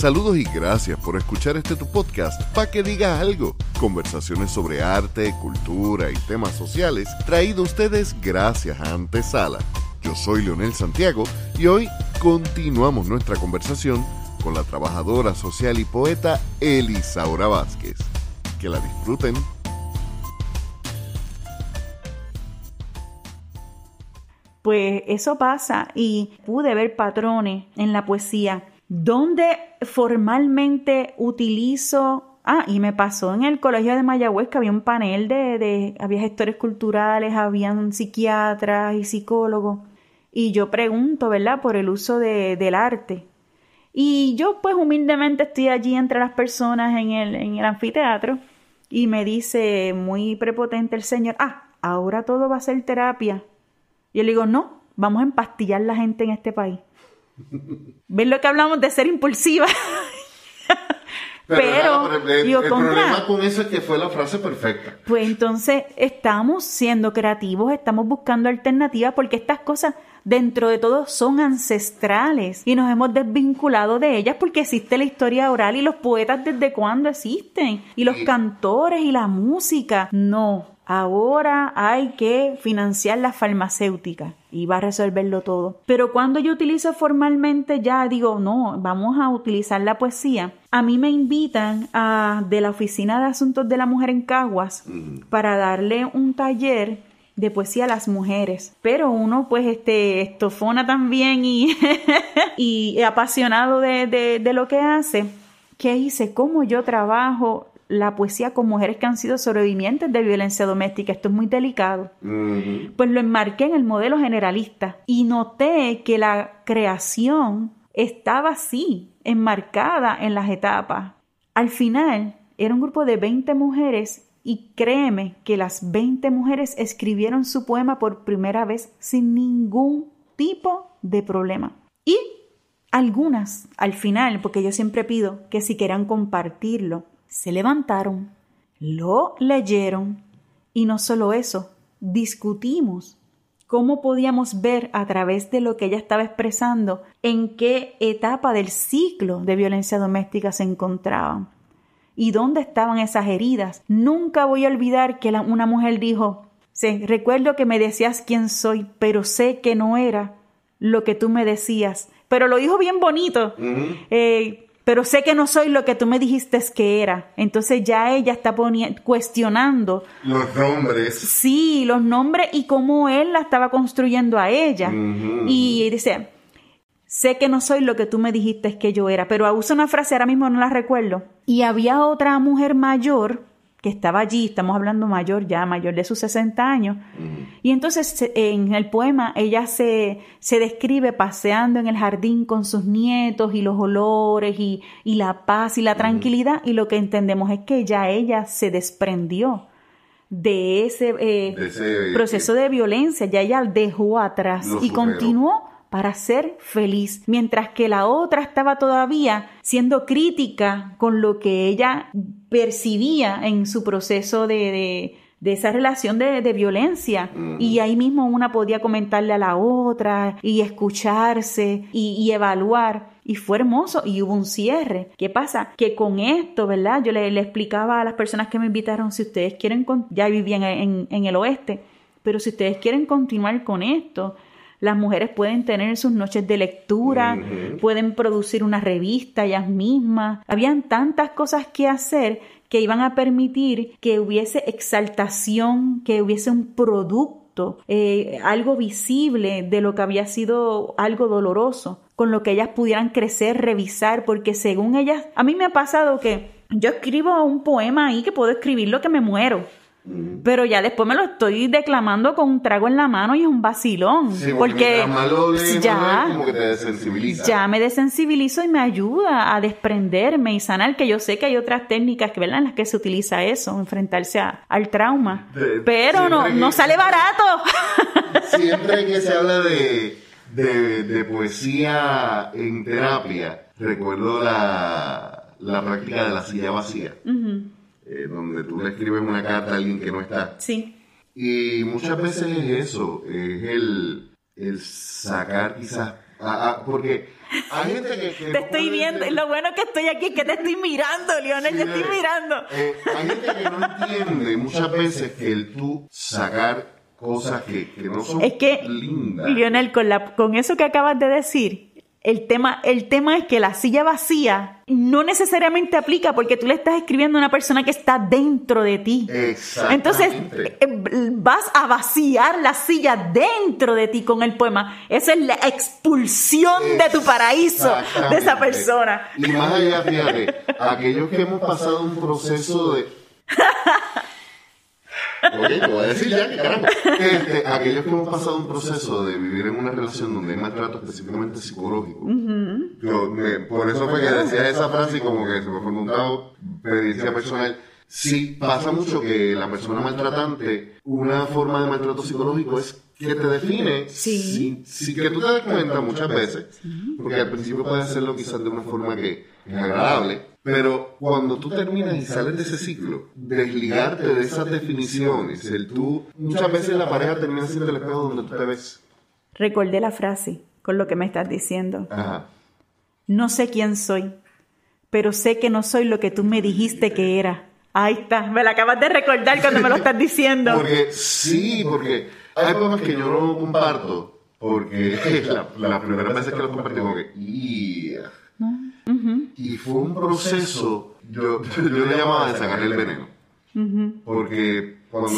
Saludos y gracias por escuchar este tu podcast para que digas algo. Conversaciones sobre arte, cultura y temas sociales traído a ustedes gracias a Antesala. Yo soy Leonel Santiago y hoy continuamos nuestra conversación con la trabajadora social y poeta Elisaura Vázquez. Que la disfruten. Pues eso pasa y pude ver patrones en la poesía donde formalmente utilizo Ah, y me pasó en el colegio de Mayagüez que había un panel de, de había gestores culturales, habían psiquiatras y psicólogos. Y yo pregunto, ¿verdad?, por el uso de, del arte. Y yo, pues, humildemente estoy allí entre las personas en el, en el anfiteatro y me dice muy prepotente el señor, ah, ahora todo va a ser terapia. Y yo le digo, no, vamos a empastillar la gente en este país. ¿Ven lo que hablamos de ser impulsiva? Pero, el, problema con eso es que fue la frase perfecta. Pues entonces estamos siendo creativos, estamos buscando alternativas porque estas cosas dentro de todo son ancestrales y nos hemos desvinculado de ellas porque existe la historia oral y los poetas desde cuándo existen y los cantores y la música. No, ahora hay que financiar la farmacéutica y va a resolverlo todo. Pero cuando yo utilizo formalmente ya digo, no, vamos a utilizar la poesía. A mí me invitan a, de la Oficina de Asuntos de la Mujer en Caguas para darle un taller de poesía a las mujeres. Pero uno, pues, este, estofona también y, y apasionado de, de, de lo que hace. ¿Qué hice? ¿Cómo yo trabajo la poesía con mujeres que han sido sobrevivientes de violencia doméstica. Esto es muy delicado. Pues lo enmarqué en el modelo generalista y noté que la creación estaba así, enmarcada en las etapas. Al final, era un grupo de 20 mujeres y créeme que las 20 mujeres escribieron su poema por primera vez sin ningún tipo de problema. Y algunas, al final, porque yo siempre pido que si quieran compartirlo, se levantaron, lo leyeron y no solo eso, discutimos cómo podíamos ver a través de lo que ella estaba expresando en qué etapa del ciclo de violencia doméstica se encontraban y dónde estaban esas heridas. Nunca voy a olvidar que una mujer dijo, sí, recuerdo que me decías quién soy, pero sé que no era lo que tú me decías. Pero lo dijo bien bonito pero sé que no soy lo que tú me dijiste que era. Entonces ya ella está cuestionando. Los nombres. Sí, los nombres y cómo él la estaba construyendo a ella. Y dice, sé que no soy lo que tú me dijiste que yo era, pero usa una frase, ahora mismo no la recuerdo. Y había otra mujer mayor que estaba allí, estamos hablando mayor ya, mayor de sus 60 años. Y entonces en el poema ella se, se describe paseando en el jardín con sus nietos y los olores y, y la paz y la tranquilidad y lo que entendemos es que ya ella se desprendió de ese, eh, proceso de violencia, ya ella dejó atrás y continuó para ser feliz, mientras que la otra estaba todavía siendo crítica con lo que ella percibía en su proceso de, de, esa relación de, de violencia. Y ahí mismo una podía comentarle a la otra y escucharse y, evaluar. Y fue hermoso y hubo un cierre. ¿Qué pasa? Que con esto, ¿verdad? Yo le, le explicaba a las personas que me invitaron, si ustedes quieren, ya vivían en, en el oeste, pero si ustedes quieren continuar con esto, las mujeres pueden tener sus noches de lectura, pueden producir una revista ellas mismas. Habían tantas cosas que hacer que iban a permitir que hubiese exaltación, que hubiese un producto, eh, algo visible de lo que había sido algo doloroso, con lo que ellas pudieran crecer, revisar, porque según ellas, a mí me ha pasado que yo escribo un poema ahí que puedo escribir lo que me muero. Pero ya después me lo estoy declamando con un trago en la mano y es un vacilón. porque, ya, ya me desensibilizo y me ayuda a desprenderme y sanar, que yo sé que hay otras técnicas que, ¿verdad? en las que se utiliza eso, enfrentarse al trauma. Pero no, no sale barato. Siempre que se habla de, de, poesía en terapia, recuerdo la, la práctica de la silla vacía. Eh, donde tú le escribes una carta a alguien que no está. Sí. Y muchas veces es eso, es el, el sacar quizás, porque hay gente que... te estoy viendo, lo bueno que estoy aquí es que te estoy mirando, Lionel, te estoy mirando. Eh, hay gente que no entiende muchas veces que el tú sacar cosas que, que no son es que, lindas. Lionel, con, la, con eso que acabas de decir, el tema, el tema es que la silla vacía no necesariamente aplica porque tú le estás escribiendo a una persona que está dentro de ti. Entonces vas a vaciar la silla dentro de ti con el poema. Esa es la expulsión de tu paraíso de esa persona. Y más allá, fíjate, aquellos que hemos pasado un proceso de Oye, te voy a decir ya que caramba. Este, aquellos que hemos pasado un proceso de vivir en una relación donde hay maltrato específicamente psicológico. yo, por eso fue que decía esa frase y como que se me fue montado experiencia personal. Sí, pasa mucho que la persona maltratante, una forma de maltrato psicológico es que te define sí. sin, que tú te des cuenta muchas veces, porque al principio puede hacerlo quizás de una forma que es agradable, pero cuando tú terminas y sales de ese ciclo, desligarte de esas definiciones, el tú, muchas veces la pareja termina siendo el espejo donde tú te ves. Recordé la frase con lo que me estás diciendo. No sé quién soy, pero sé que no soy lo que tú me dijiste que era. Ahí está, me la acabas de recordar cuando me lo estás diciendo. porque sí, porque hay cosas que yo no comparto, porque la, la primera vez que lo compartí, como que, y fue un proceso, yo, yo le llamaba de sacar el veneno. Porque cuando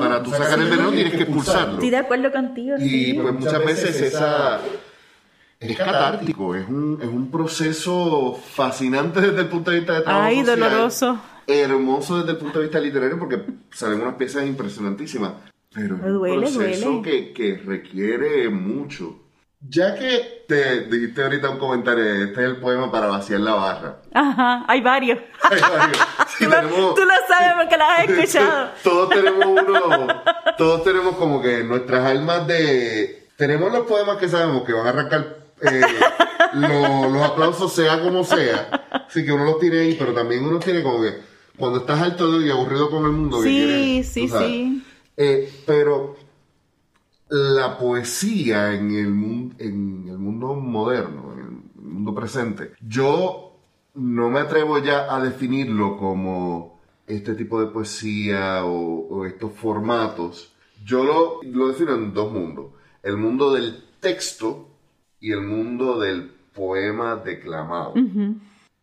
para tú sacar el veneno tienes que expulsarlo. Estoy de acuerdo contigo. Y pues muchas veces esa es catártico, es un, es un proceso fascinante desde el punto de vista de trabajo Ay, doloroso. Hermoso desde el punto de vista literario porque salen unas piezas impresionantísimas. Pero es un proceso Que, que requiere mucho. Ya que te dijiste ahorita un comentario, este es el poema para vaciar la barra. Ajá, hay varios. Hay varios. tú, lo, sabes porque lo has escuchado. todos tenemos uno, todos tenemos como que nuestras almas de... Tenemos los poemas que sabemos que van a arrancar eh, los aplausos sea como sea. Así que uno los tiene ahí, pero también uno tiene como que cuando estás alto y aburrido con el mundo. Sí, sí, sí. Eh, pero la poesía en el, en el mundo moderno, en el mundo presente, yo no me atrevo ya a definirlo como este tipo de poesía o, estos formatos. Yo lo, lo, defino en dos mundos. El mundo del texto y el mundo del poema declamado.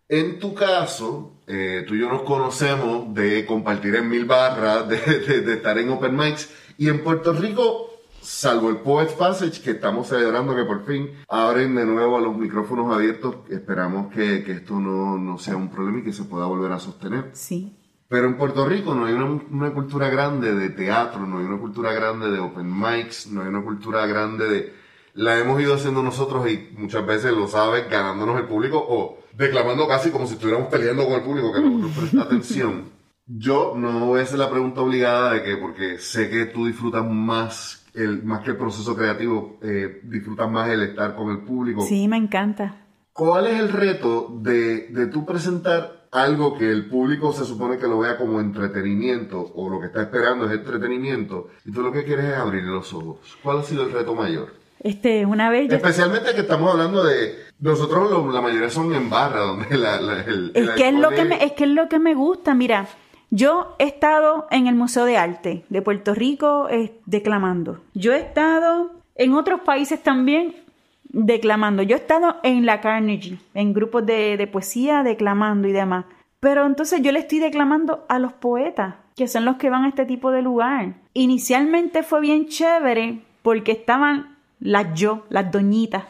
En tu caso, eh, tú y yo nos conocemos de compartir en mil barras, de, de estar en open mics, y en Puerto Rico salvo el Poets Passage, que estamos celebrando que por fin abren de nuevo a los micrófonos abiertos. Esperamos que, que esto no, no, sea un problema y que se pueda volver a sostener. Sí. Pero en Puerto Rico no hay una, una, cultura grande de teatro, no hay una cultura grande de open mics, no hay una cultura grande de... La hemos ido haciendo nosotros y muchas veces lo sabes, ganándonos el público o declamando casi como si estuviéramos peleando con el público que no nos presta atención. Yo no voy a hacer la pregunta obligada de que, porque sé que tú disfrutas más el, más que el proceso creativo, eh, disfrutas más el estar con el público. Sí, me encanta. ¿Cuál es el reto de, de tú presentar algo que el público se supone que lo vea como entretenimiento o lo que está esperando es entretenimiento y tú lo que quieres es abrir los ojos? ¿Cuál ha sido el reto mayor? Este, una vez Especialmente que estamos hablando de... Nosotros la mayoría son en barra, donde la, el, es, que es, lo que me, es que es lo que me gusta, mira yo he estado en el Museo de Arte de Puerto Rico eh, declamando. Yo he estado en otros países también declamando. Yo he estado en la Carnegie, en grupos de, de poesía declamando y demás. Pero entonces yo le estoy declamando a los poetas, que son los que van a este tipo de lugar. Inicialmente fue bien chévere porque estaban las yo, las doñitas.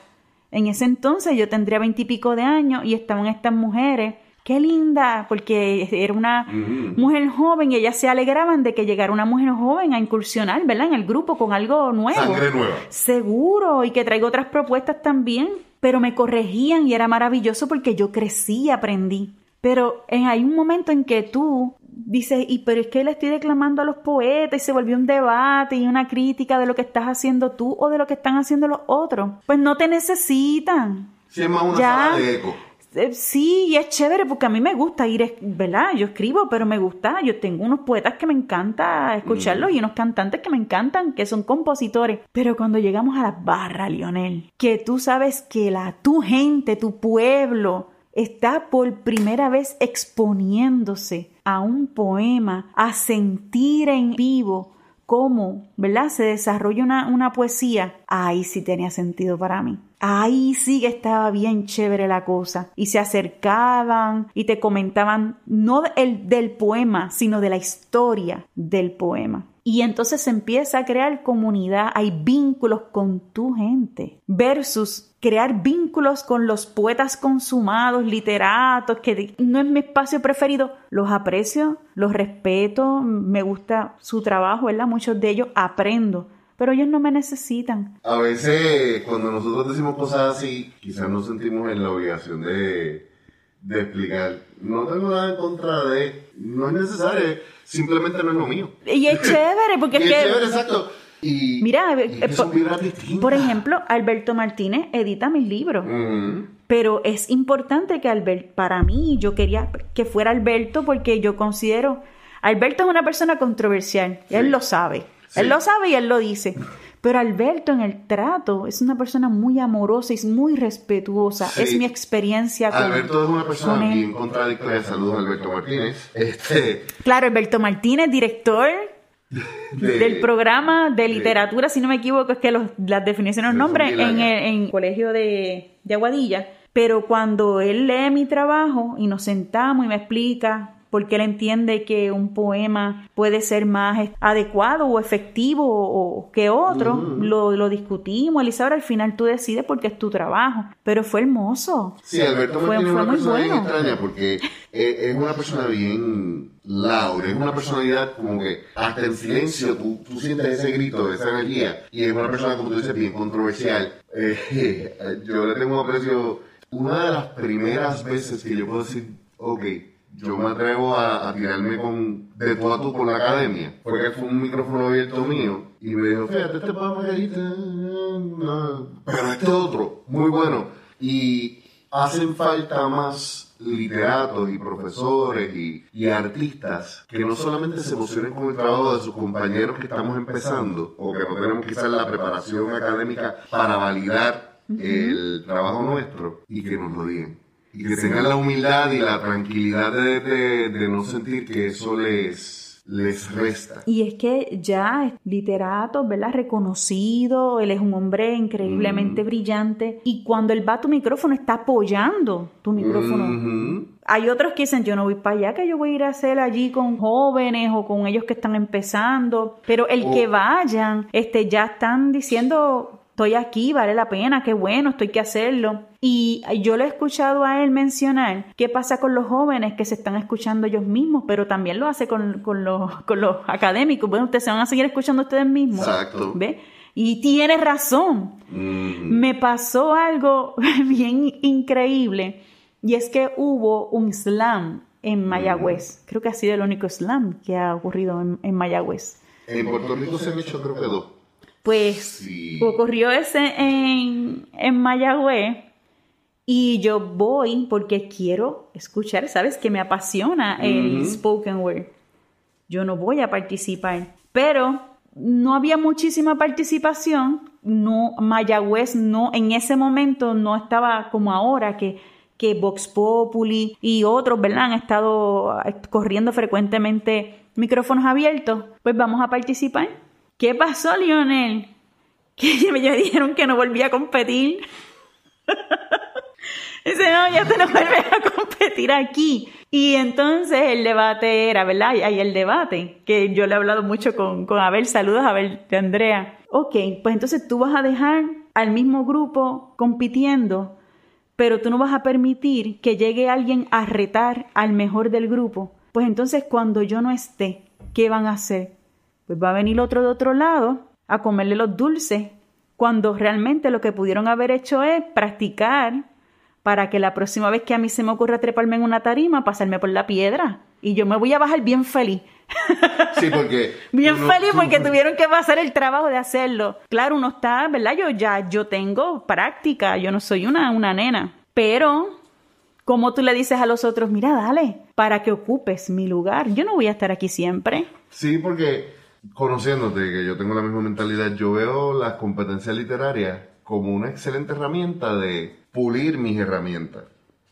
En ese entonces yo tendría veintipico de años y estaban estas mujeres qué linda, porque era una mujer joven y ellas se alegraban de que llegara una mujer joven a incursionar, ¿verdad? En el grupo con algo nuevo. Sangre nueva. Seguro, y que traigo otras propuestas también. Pero me corregían y era maravilloso porque yo crecí, aprendí. Pero en, hay un momento en que tú dices, y pero es que le estoy declamando a los poetas y se volvió un debate y una crítica de lo que estás haciendo tú o de lo que están haciendo los otros. Pues no te necesitan. Si es más una ya, de eco eh, sí, y es chévere porque a mí me gusta ir, ¿verdad? Yo escribo, pero me gusta. Yo tengo unos poetas que me encanta escucharlos y unos cantantes que me encantan, que son compositores. Pero cuando llegamos a la barra, Lionel, que tú sabes que la, tu gente, tu pueblo, está por primera vez exponiéndose a un poema, a sentir en vivo cómo, ¿verdad? Se desarrolla una, una poesía. Ahí sí tenía sentido para mí. Ahí sí que estaba bien chévere la cosa. Y se acercaban y te comentaban no el, del poema, sino de la historia del poema. Y entonces se empieza a crear comunidad, hay vínculos con tu gente, versus crear vínculos con los poetas consumados, literatos, que no es mi espacio preferido. Los aprecio, los respeto, me gusta su trabajo, ¿verdad? Muchos de ellos aprendo pero ellos no me necesitan. A veces cuando nosotros decimos cosas así, quizás nos sentimos en la obligación de, de explicar. No tengo nada en contra de, no es necesario, simplemente no es lo mío. Y es chévere, porque y es, es que... chévere, exacto. Y, Mira, y eh, son por, ejemplo, Alberto Martínez edita mis libros. Ujú. Pero es importante que Alberto, para mí, yo quería que fuera Alberto porque yo considero, Alberto es una persona controversial, y él Sí. lo sabe, Sí. él lo sabe y él lo dice. Pero Alberto en el trato es una persona muy amorosa y muy respetuosa. Sí. Es mi experiencia con, Alberto es una persona bien contradictoria. Saludos Alberto Martínez. Este, Claro, Alberto Martínez, director de- del programa de literatura, si no me equivoco, es que los- las definiciones, los nombres bien en el colegio de, de Aguadilla. Pero cuando él lee mi trabajo y nos sentamos y me explica por qué él entiende que un poema puede ser más adecuado o efectivo o, o que otro, lo, lo discutimos. Elizabeth, al final tú decides porque es tu trabajo. Pero fue hermoso. Sí, Alberto Fue- fue una muy persona bien bueno. extraña porque es, es una persona bien loud, es una personalidad como que hasta en silencio tú, tú sientes ese grito, esa energía, y es una persona, como tú dices, bien controversial. Eh, yo le tengo un aprecio, una de las primeras veces que yo puedo decir, ok, yo me atrevo a, a tirarme con, de tú a tú con la academia, porque fue un micrófono abierto mío, y me dijo, fíjate, este que dijiste, no, pero este otro, muy bueno. Y hacen falta más literatos y profesores y, y artistas que no solamente se emocionen con el trabajo de sus compañeros que estamos empezando o que no tenemos quizás la preparación académica para validar el trabajo nuestro y que nos lo digan. Y que tengan la humildad y la tranquilidad de, de- de no sentir que eso les, les resta. Y es que ya es literato, ¿verdad? Reconocido, él es un hombre increíblemente brillante. Y cuando él va a tu micrófono, está apoyando tu micrófono. Ujú. Hay otros que dicen, yo no voy para allá, que yo voy a ir a hacer allí con jóvenes o con ellos que están empezando. Pero el O- que vayan, este, ya están diciendo, estoy aquí, vale la pena, qué bueno, estoy que hacerlo. Y yo le he escuchado a él mencionar qué pasa con los jóvenes que se están escuchando ellos mismos, pero también lo hace con, con los, con los académicos. Bueno, ustedes se van a seguir escuchando ustedes mismos. Exacto. ¿Ve? Y tiene razón Mm. me pasó algo bien increíble y es que hubo un slam en Mayagüez. Creo que ha sido el único slam que ha ocurrido en, en Mayagüez. En Puerto Rico se han hecho creo que dos. Pues Sí. ocurrió ese en, en Mayagüez y yo voy porque quiero escuchar, ¿sabes? Que me apasiona el spoken word. Yo no voy a participar, pero no había muchísima participación. No, Mayagüez no, en ese momento no estaba como ahora que, que Vox Populi y otros, ¿verdad? Han estado eh, corriendo frecuentemente micrófonos abiertos. Pues vamos a participar. ¿Qué pasó, Lionel? Que me dijeron que no volvía a competir. Dice, no, ya te no vuelves a competir aquí. Y entonces el debate era, ¿verdad? Hay el debate, que yo le he hablado mucho con, con Abel. Saludos, Abel de Andrea. Ok, pues entonces tú vas a dejar al mismo grupo compitiendo, pero tú no vas a permitir que llegue alguien a retar al mejor del grupo. Pues entonces cuando yo no esté, ¿qué van a hacer? Pues va a venir otro de otro lado a comerle los dulces, cuando realmente lo que pudieron haber hecho es practicar para que la próxima vez que a mí se me ocurra treparme en una tarima, pasarme por la piedra. Y yo me voy a bajar bien feliz. Sí, porque. Bien uno- feliz porque tuvieron que pasar el trabajo de hacerlo. Claro, uno está, ¿verdad? Yo ya, yo tengo práctica, yo no soy una, una nena. Pero ¿Cómo tú le dices a los otros, mira, dale, para que ocupes mi lugar? Yo no voy a estar aquí siempre. Sí, porque conociéndote, que yo tengo la misma mentalidad, yo veo las competencias literarias como una excelente herramienta de pulir mis herramientas.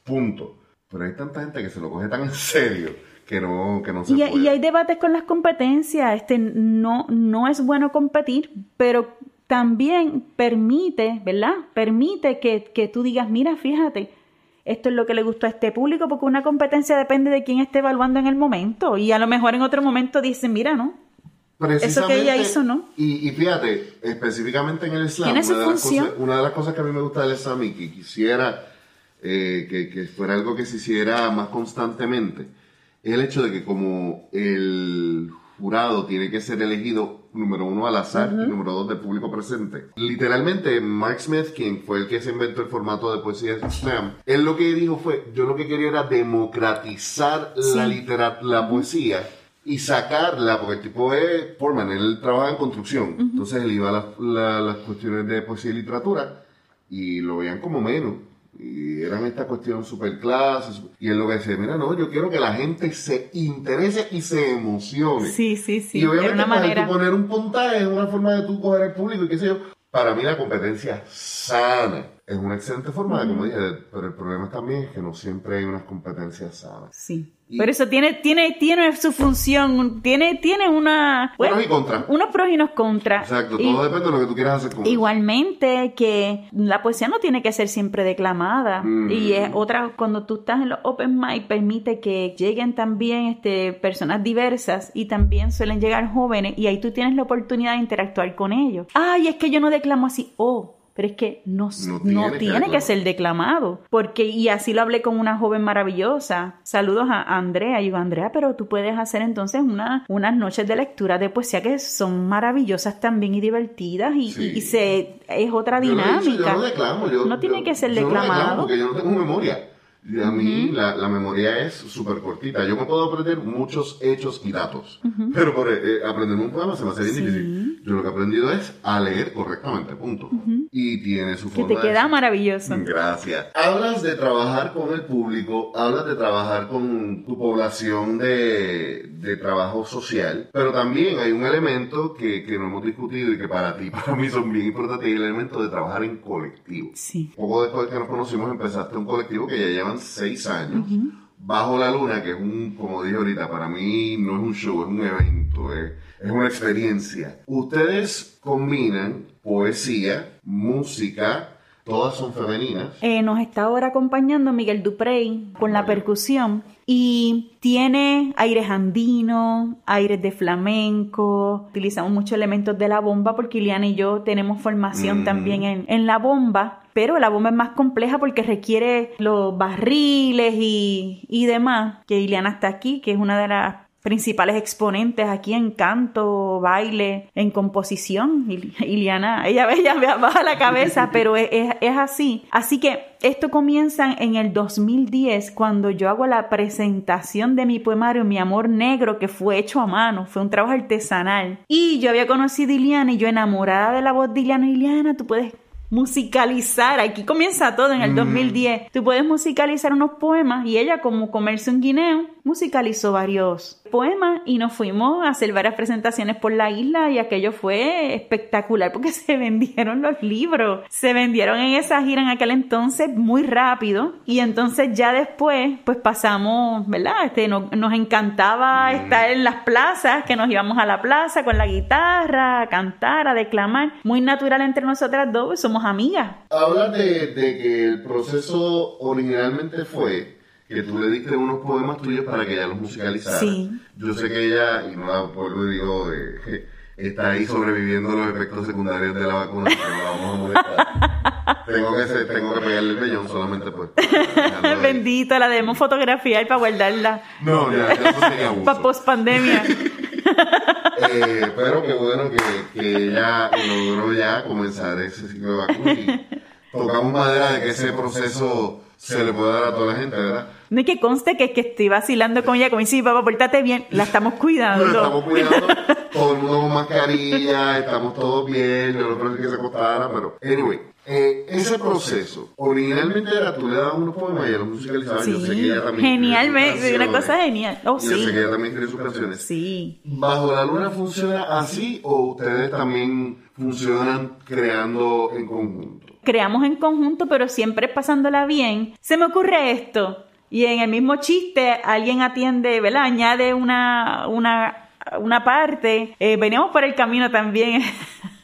Punto. Pero hay tanta gente que se lo coge tan en serio que no, que no se y, puede. y hay debates con las competencias. Este, no, no es bueno competir, pero también permite, ¿verdad? Permite que, que tú digas, mira, fíjate, esto es lo que le gustó a este público, porque una competencia depende de quién esté evaluando en el momento. Y a lo mejor en otro momento dicen, mira, ¿no? Eso que ella hizo, ¿no? Y, y fíjate, específicamente en el slam, Tiene su una, de las función. cosas, una de las cosas que a mí me gusta del slam y que quisiera eh, que, que fuera algo que se hiciera más constantemente, es el hecho de que como el jurado tiene que ser elegido, número uno, al azar y número dos, del público presente. Literalmente, Mark Smith, quien fue el que se inventó el formato de poesía slam, él lo que dijo fue, yo lo que quería era democratizar la, Sí. litera- la poesía y sacarla, porque el tipo es Foreman, él trabaja en construcción, entonces él iba a las- la- las cuestiones de poesía y literatura y lo veían como menos. Y eran esta cuestión super clase. Y él lo que decía, mira, no, yo quiero que la gente se interese y se emocione. Sí, sí, sí. y obviamente una para manera. tú poner un puntaje es una forma de tú coger al público y qué sé yo. Para mí la competencia sana es una excelente forma de, de- pero el problema también es que no siempre hay unas competencias sanas. Sí. Por eso tiene, tiene, tiene su función, tiene, tiene una. Pros y contras. Unos pros y unos contras. Exacto, Y- todo depende de lo que tú quieras hacer con. Igualmente que la poesía no tiene que ser siempre declamada Mm. y es otra cuando tú estás en los open mic permite que lleguen también este personas diversas y también suelen llegar jóvenes y ahí tú tienes la oportunidad de interactuar con ellos. Ay, es que yo no declamo así. Oh, pero es que no, No no tiene que ser declamado. Porque, y así lo hablé con una joven maravillosa. Saludos a Andrea. Y digo, Andrea, pero tú puedes hacer entonces una, unas noches de lectura de poesía que son maravillosas también y divertidas y, Sí. y se, es otra Yo lo he dicho, dinámica. yo no declamo, yo- No tiene yo- que ser yo no declamo declamado. porque yo no tengo memoria. A mí la, la memoria es súper cortita. Yo me puedo aprender muchos hechos y datos. Pero por eh, aprenderme un poema se me hace bien Sí. difícil. Yo lo que he aprendido es a leer correctamente, punto. Y tiene su que forma te de queda ser. maravilloso. Gracias. Hablas de trabajar con el público, hablas de trabajar con tu población de, de trabajo social, pero también hay un elemento que, que no hemos discutido y que para ti, para mí son bien importantes, y el elemento de trabajar en colectivo. Sí. Poco después que nos conocimos empezaste un colectivo que ya llevan seis años. Bajo la Luna, que es un, como dije ahorita, para mí no es un show, es un evento, es, es una experiencia. Ustedes combinan poesía, música, todas son femeninas. Eh, nos está ahora acompañando Miguel Duprey con la percusión y tiene aires andinos, aires de flamenco, utilizamos muchos elementos de la bomba porque Iliana y yo tenemos formación Mm. también en, en la bomba, pero la bomba es más compleja porque requiere los barriles y, y demás, que Iliana está aquí, que es una de las principales exponentes aquí en canto, baile, en composición. Il- Iliana, ella, ella me baja la cabeza, pero es, es- es así. Así que esto comienza en el 2010 cuando yo hago la presentación de mi poemario Mi Amor Negro que fue hecho a mano, fue un trabajo artesanal. Y yo había conocido a Iliana y yo enamorada de la voz de Iliana, Iliana, tú puedes musicalizar, aquí comienza todo en el 2010, tú puedes musicalizar unos poemas y ella como comerse un guineo musicalizó varios poemas y nos fuimos a hacer varias presentaciones por la isla y aquello fue espectacular porque se vendieron los libros, se vendieron en esa gira en aquel entonces muy rápido y entonces ya después pues pasamos, ¿verdad? Este, no- nos encantaba estar en las plazas, que nos íbamos a la plaza con la guitarra, a cantar, a declamar, muy natural entre nosotras dos, somos amigas. Hablas de, de que el proceso originalmente fue que tú le diste unos poemas tuyos para que ella los musicalizara. Sí. Yo sé que ella, y no la vuelvo y digo, eh, está ahí sobreviviendo los efectos secundarios de la vacuna, pero vamos a molestar. tengo, que ser- tengo que pegarle el vellón solamente pues. Bendito, la debemos fotografiar para guardarla No, ya, ya eso sería abuso. para post pandemia. Eh, pero qué bueno que, que ella logró ya comenzar ese ciclo de vacunas y tocamos madera de que ese proceso se le pueda dar a toda la gente, ¿verdad? No hay que conste que, que estoy vacilando con ella, como dice, papá, portate bien, la estamos cuidando. La estamos cuidando, todo el mundo con mascarilla, estamos todos bien, yo no creo que se acostara, pero anyway, eh, ese proceso, originalmente era tú le dabas unos poemas y ella los musicalizaba. Sí, yo sé que ella también genialmente, una cosa genial. Oh, Yo sé sí. que ella también tiene sus canciones. Sí. ¿Bajo la luna funciona así o ustedes también funcionan creando en conjunto? creamos en conjunto, pero siempre pasándola bien, se me ocurre esto. Y en el mismo chiste, alguien atiende, ¿verdad? Añade una, una, una parte. Eh, veníamos por el camino también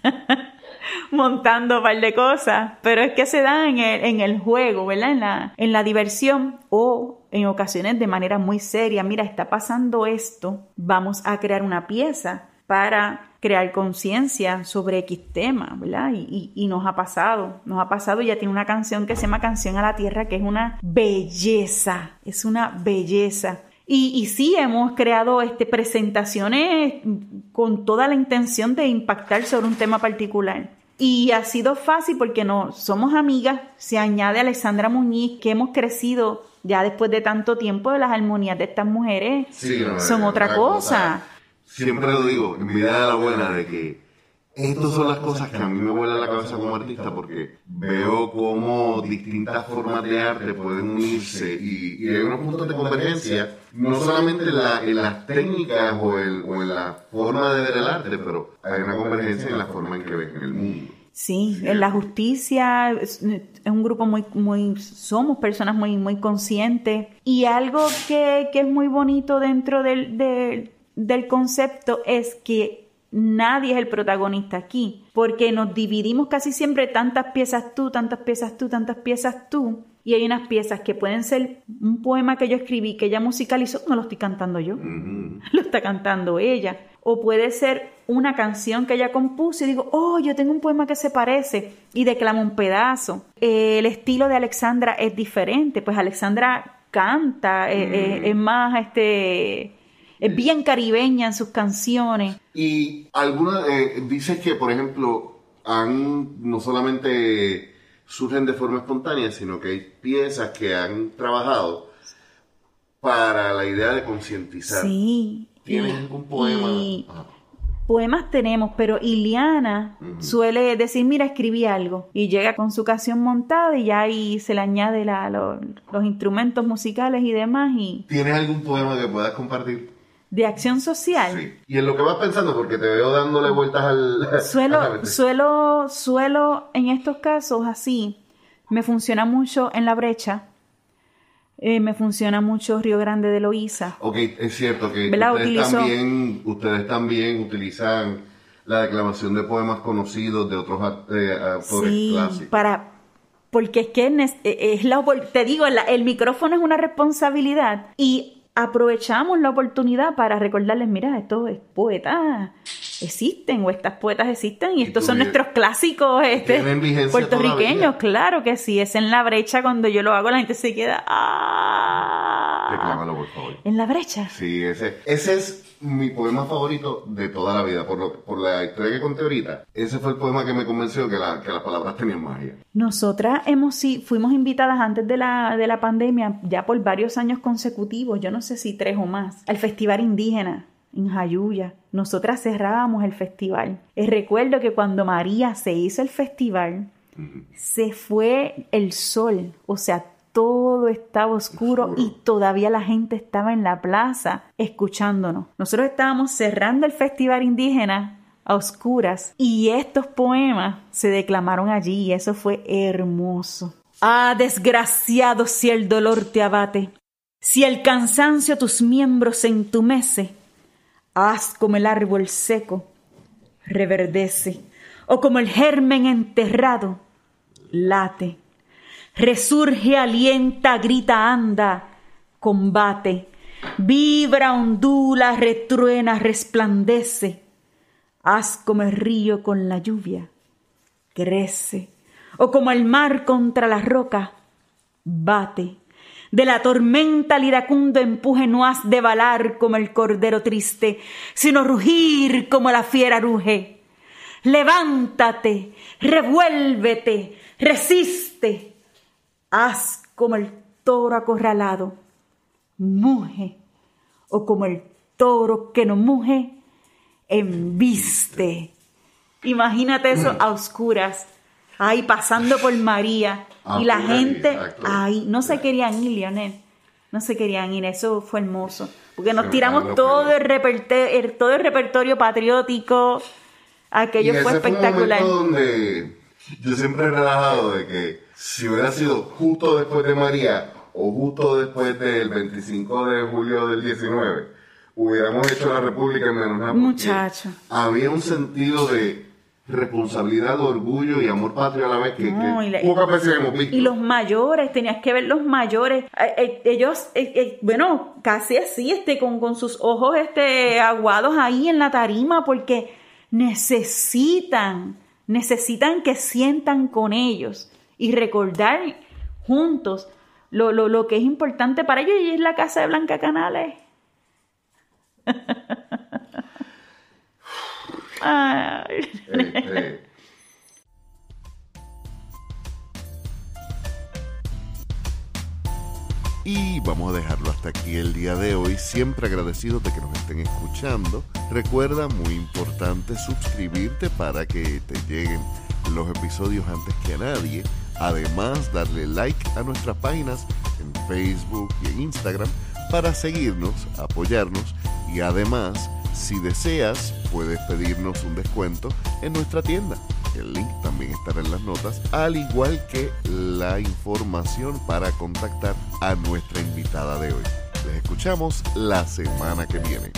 montando un par de cosas, pero es que se dan en el, en el juego, ¿verdad? En la, en la diversión o en ocasiones de manera muy seria. Mira, está pasando esto, vamos a crear una pieza para crear conciencia sobre X tema, ¿verdad? Y, y, y, nos ha pasado, nos ha pasado, ya tiene una canción que se llama Canción a la Tierra, que es una belleza, es una belleza. Y, y sí, hemos creado este, presentaciones con toda la intención de impactar sobre un tema particular. Y ha sido fácil porque no somos amigas, se añade Alexandra Muñiz, que hemos crecido ya después de tanto tiempo de las armonías de estas mujeres, Sí, son otra cosa. cosa. Siempre lo digo, en vida de la buena, de que estas son las cosas que a mí me vuelan la cabeza como artista porque veo cómo distintas formas de arte pueden unirse y, y hay unos puntos de convergencia, no solamente en, la- en las técnicas o, el- o en la forma de ver el arte, pero hay una convergencia en la forma en que ven el mundo. Sí, en la justicia es, es un grupo muy, muy, somos personas muy, muy conscientes y algo que, que es muy bonito dentro del, del, del concepto es que nadie es el protagonista aquí, porque nos dividimos casi siempre tantas piezas tú, tantas piezas tú, tantas piezas tú, y hay unas piezas que pueden ser un poema que yo escribí, que ella musicalizó, no lo estoy cantando yo, lo está cantando ella. O puede ser una canción que ella compuso y digo, oh, yo tengo un poema que se parece y declamo un pedazo. Eh, el estilo de Alexandra es diferente, pues Alexandra canta, eh, eh, es más, este, es bien caribeña en sus canciones. Y algunas, eh, dices que, por ejemplo, han, no solamente surgen de forma espontánea, sino que hay piezas que han trabajado para la idea de concientizar. Sí. ¿Tienes y- algún poema? y Ajá. poemas tenemos, pero Iliana suele decir, mira, escribí algo. Y llega con su canción montada y ya ahí se le añade la- lo- los instrumentos musicales y demás. Y ¿Tienes algún poema que puedas compartir? De acción social. Sí. Y en lo que vas pensando, porque te veo dándole vueltas al... Suelo, suelo, suelo, en estos casos así, me funciona mucho en la brecha, eh, me funciona mucho Río Grande de Loíza. Ok, es cierto que ¿Verdad? ustedes, Utilizo- también, ustedes también utilizan la declamación de poemas conocidos de otros eh, autores Sí, clásicos. para, porque es que es, es la, te digo, la- el micrófono es una responsabilidad y aprovechamos la oportunidad para recordarles, mira, estos poetas existen o estas poetas existen y, estos son nuestros clásicos este, puertorriqueños, todavía. claro que sí, es en la brecha cuando yo lo hago la gente se queda ¡ah! Declámalo, por favor. en la brecha. Sí, ese, ese es mi poema favorito de toda la vida. Por, lo, por la historia que conté ahorita, ese fue el poema que me convenció que, la- que las palabras tenían magia. Nosotras hemos, sí, fuimos invitadas antes de la, de la pandemia, ya por varios años consecutivos, yo no sé si tres o más, al Festival Indígena en Jayuya. Nosotras cerrábamos el festival. Y recuerdo que cuando María se hizo el festival, se fue el sol, o sea, todo estaba oscuro, Oscuro. y todavía la gente estaba en la plaza escuchándonos. Nosotros estábamos cerrando el festival indígena a oscuras y estos poemas se declamaron allí y eso fue hermoso. Ah, desgraciado si el dolor te abate, si el cansancio tus miembros entumece, haz como el árbol seco, reverdece, o como el germen enterrado, late, resurge, alienta, grita, anda, combate, vibra, ondula, retruena, resplandece, haz como el río con la lluvia, crece, o como el mar contra la roca, bate. De la tormenta al iracundo empuje no has de balar como el cordero triste, sino rugir como la fiera ruge. Levántate, revuélvete, resiste. Haz como el toro acorralado, muge, o como el toro que no muge, embiste. Imagínate eso a oscuras, ahí pasando por María, y la gente ahí, no se querían ir, Lionel, no se querían ir, eso fue hermoso, porque nos tiramos todo el, repertorio, todo el repertorio patriótico, aquello fue espectacular. donde yo siempre he relajado de que si hubiera sido justo después de María o justo después del 25 de julio del 19, hubiéramos hecho la República en menos nada. Muchacho. Había un sentido de responsabilidad, orgullo y amor patrio a la vez que, pocas veces hemos visto. Y los mayores, tenías que ver los mayores, eh, eh, ellos, eh, bueno, casi así, este, con, con sus ojos este, aguados ahí en la tarima, porque necesitan, necesitan que sientan con ellos y recordar juntos lo, lo, lo que es importante para ellos y es la casa de Blanca Canales. Y vamos a dejarlo hasta aquí el día de hoy, siempre agradecidos de que nos estén escuchando. Recuerda, muy importante, suscribirte para que te lleguen los episodios antes que a nadie. Además, darle like a nuestras páginas en Facebook y en Instagram para seguirnos, apoyarnos y además si deseas, puedes pedirnos un descuento en nuestra tienda. El link también estará en las notas, al igual que la información para contactar a nuestra invitada de hoy. Les escuchamos la semana que viene.